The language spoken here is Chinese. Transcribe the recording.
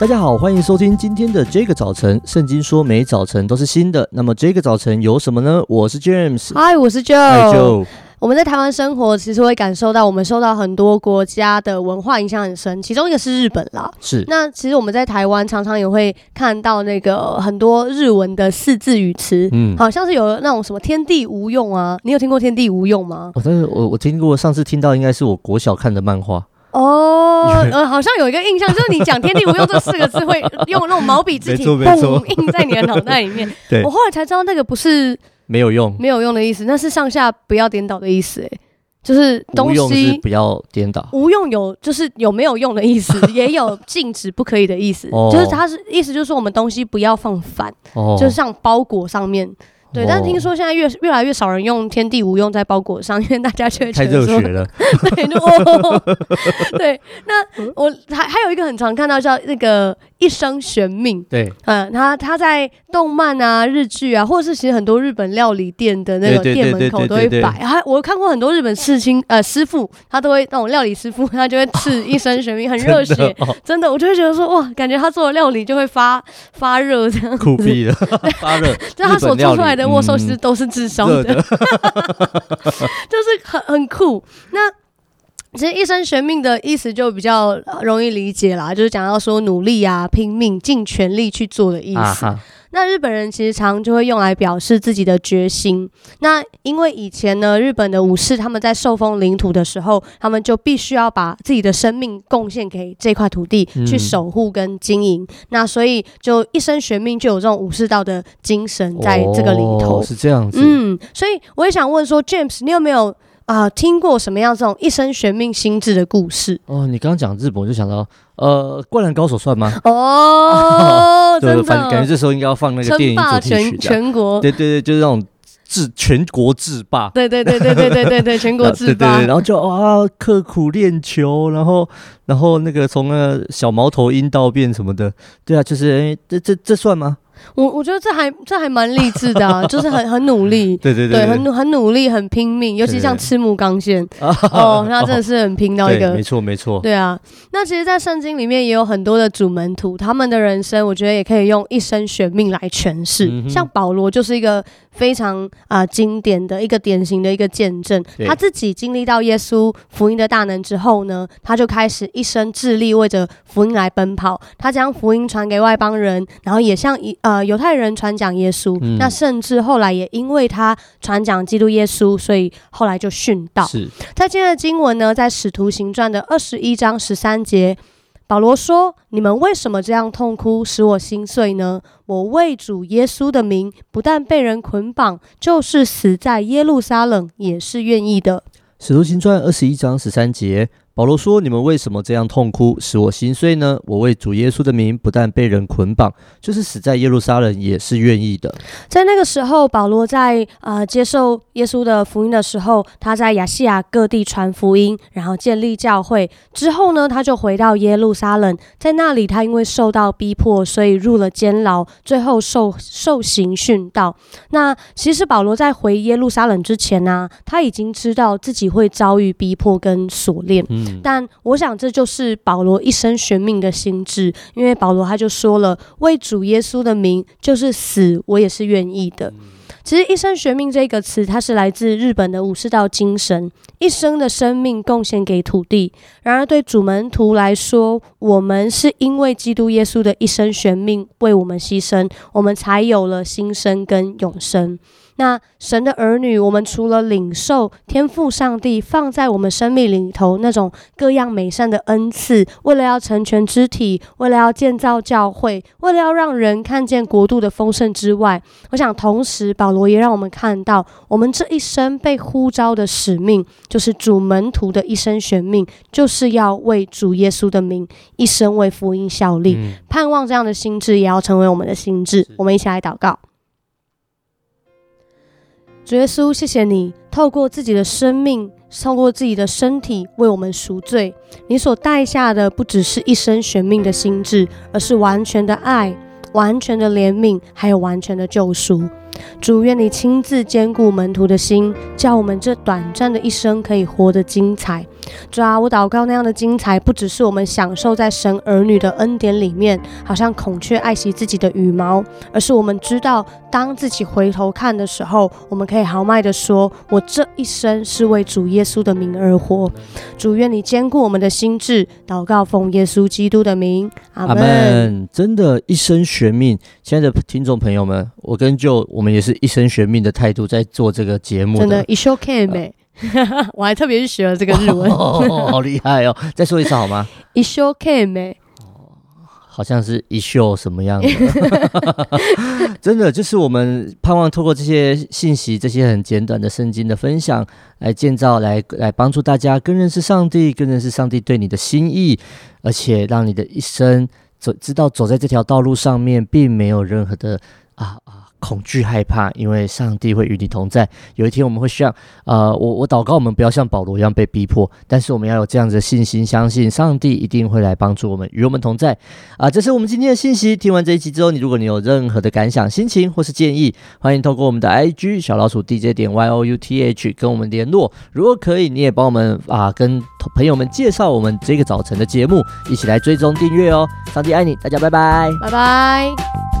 大家好，欢迎收听今天的这个早晨。圣经说每早晨都是新的，那么这个早晨有什么呢？我是 James，嗨，我是 Joe。Joe 我们在台湾生活，其实会感受到我们受到很多国家的文化影响很深，其中一个是日本啦。是。那其实我们在台湾常常也会看到那个很多日文的四字语词，嗯，好像是有那种什么“天地无用”啊，你有听过“天地无用”吗？我但是我我听过，上次听到应该是我国小看的漫画。哦，呃，好像有一个印象，就是你讲“天地无用”这四个字会用那种毛笔字体，嘣印在你的脑袋里面。对。我后来才知道那个不是。没有用，没有用的意思，那是上下不要颠倒的意思，哎，就是东西不要颠倒。无用有就是有没有用的意思，也有禁止不可以的意思，就是它是意思就是说我们东西不要放反，就是像包裹上面。对，但是听说现在越越来越少人用“天地无用”在包裹上，因为大家却太热血了。对，哦，对，那我还还有一个很常看到叫那个“一生悬命”。对，嗯，他他在动漫啊、日剧啊，或者是其实很多日本料理店的那个店门口都会摆。还我看过很多日本刺青呃师傅，他都会那种料理师傅，他就会刺“一生悬命”，很热血，真的，真的，我就会觉得说哇，感觉他做的料理就会发发热这样子。酷毙了，发热，就他所做出来的。握寿司都是自烧的，的 就是很很酷。那其实一生悬命的意思就比较容易理解啦，就是讲到说努力啊、拼命、尽全力去做的意思。啊那日本人其实常就会用来表示自己的决心。那因为以前呢，日本的武士他们在受封领土的时候，他们就必须要把自己的生命贡献给这块土地，去守护跟经营。嗯、那所以就一生悬命，就有这种武士道的精神在这个里头。哦、是这样子。嗯，所以我也想问说，James，你有没有？啊，听过什么样这种一生悬命心智的故事？哦，你刚刚讲日本，我就想到，呃，灌篮高手算吗？哦，对，反正感觉这时候应该要放那个电影主题曲，全全国，对对对，就是那种制全国制霸，对对对对对对对对，全国制霸，然后就啊，刻苦练球，然后然后那个从那个小毛头鹰到变什么的，对啊，就是哎，这这这算吗？我我觉得这还这还蛮励志的啊，就是很很努力，对对对，对，很很努力，很拼命，尤其像赤木刚宪 哦，那真的是很拼到一个，没错没错，对啊。那其实，在圣经里面也有很多的主门徒，他们的人生，我觉得也可以用一生悬命来诠释。嗯、像保罗就是一个非常啊、呃、经典的一个典型的一个见证，他自己经历到耶稣福音的大能之后呢，他就开始一生致力为着福音来奔跑，他将福音传给外邦人，然后也像一呃。犹太人传讲耶稣，嗯、那甚至后来也因为他传讲基督耶稣，所以后来就殉道。是在今天的经文呢，在使徒行传的二十一章十三节，保罗说：“你们为什么这样痛哭，使我心碎呢？我为主耶稣的名，不但被人捆绑，就是死在耶路撒冷，也是愿意的。”使徒行传二十一章十三节。保罗说：“你们为什么这样痛哭，使我心碎呢？我为主耶稣的名，不但被人捆绑，就是死在耶路撒冷，也是愿意的。”在那个时候，保罗在呃接受耶稣的福音的时候，他在亚细亚各地传福音，然后建立教会。之后呢，他就回到耶路撒冷，在那里，他因为受到逼迫，所以入了监牢，最后受受刑殉道。那其实保罗在回耶路撒冷之前呢、啊，他已经知道自己会遭遇逼迫跟锁链。嗯但我想，这就是保罗一生悬命的心智，因为保罗他就说了：“为主耶稣的名，就是死，我也是愿意的。”其实“一生悬命”这个词，它是来自日本的武士道精神，一生的生命贡献给土地。然而，对主门徒来说，我们是因为基督耶稣的一生悬命为我们牺牲，我们才有了新生跟永生。那神的儿女，我们除了领受天赋上帝放在我们生命里头那种各样美善的恩赐，为了要成全肢体，为了要建造教会，为了要让人看见国度的丰盛之外，我想同时保罗也让我们看到，我们这一生被呼召的使命，就是主门徒的一生悬命，就是要为主耶稣的名，一生为福音效力。嗯、盼望这样的心智也要成为我们的心智。我们一起来祷告。主耶稣，谢谢你透过自己的生命，透过自己的身体为我们赎罪。你所带下的不只是一生悬命的心志，而是完全的爱、完全的怜悯，还有完全的救赎。主，愿你亲自兼顾门徒的心，叫我们这短暂的一生可以活得精彩。主啊，我祷告那样的精彩，不只是我们享受在神儿女的恩典里面，好像孔雀爱惜自己的羽毛，而是我们知道，当自己回头看的时候，我们可以豪迈的说：“我这一生是为主耶稣的名而活。”主，愿你坚固我们的心智，祷告奉耶稣基督的名，阿门。真的，一生悬命，亲爱的听众朋友们，我跟 Joe 我们也是一生悬命的态度在做这个节目，真的，一生悬命。我还特别去学了这个日文，哦、好厉害哦！再说一次好吗？一生悬命，好像是一秀什么样的？真的，就是我们盼望透过这些信息，这些很简短的圣经的分享，来建造，来来帮助大家更认识上帝，更认识上帝对你的心意，而且让你的一生走，知道走在这条道路上面，并没有任何的啊啊。恐惧害怕，因为上帝会与你同在。有一天我们会像，呃，我我祷告，我们不要像保罗一样被逼迫，但是我们要有这样子的信心，相信上帝一定会来帮助我们，与我们同在。啊、这是我们今天的信息。听完这一集之后，你如果你有任何的感想、心情或是建议，欢迎透过我们的 IG 小老鼠 DJ 点 YOUTH 跟我们联络。如果可以，你也帮我们啊、跟朋友们介绍我们这个早晨的节目，一起来追踪订阅哦。上帝爱你，大家拜拜，拜拜。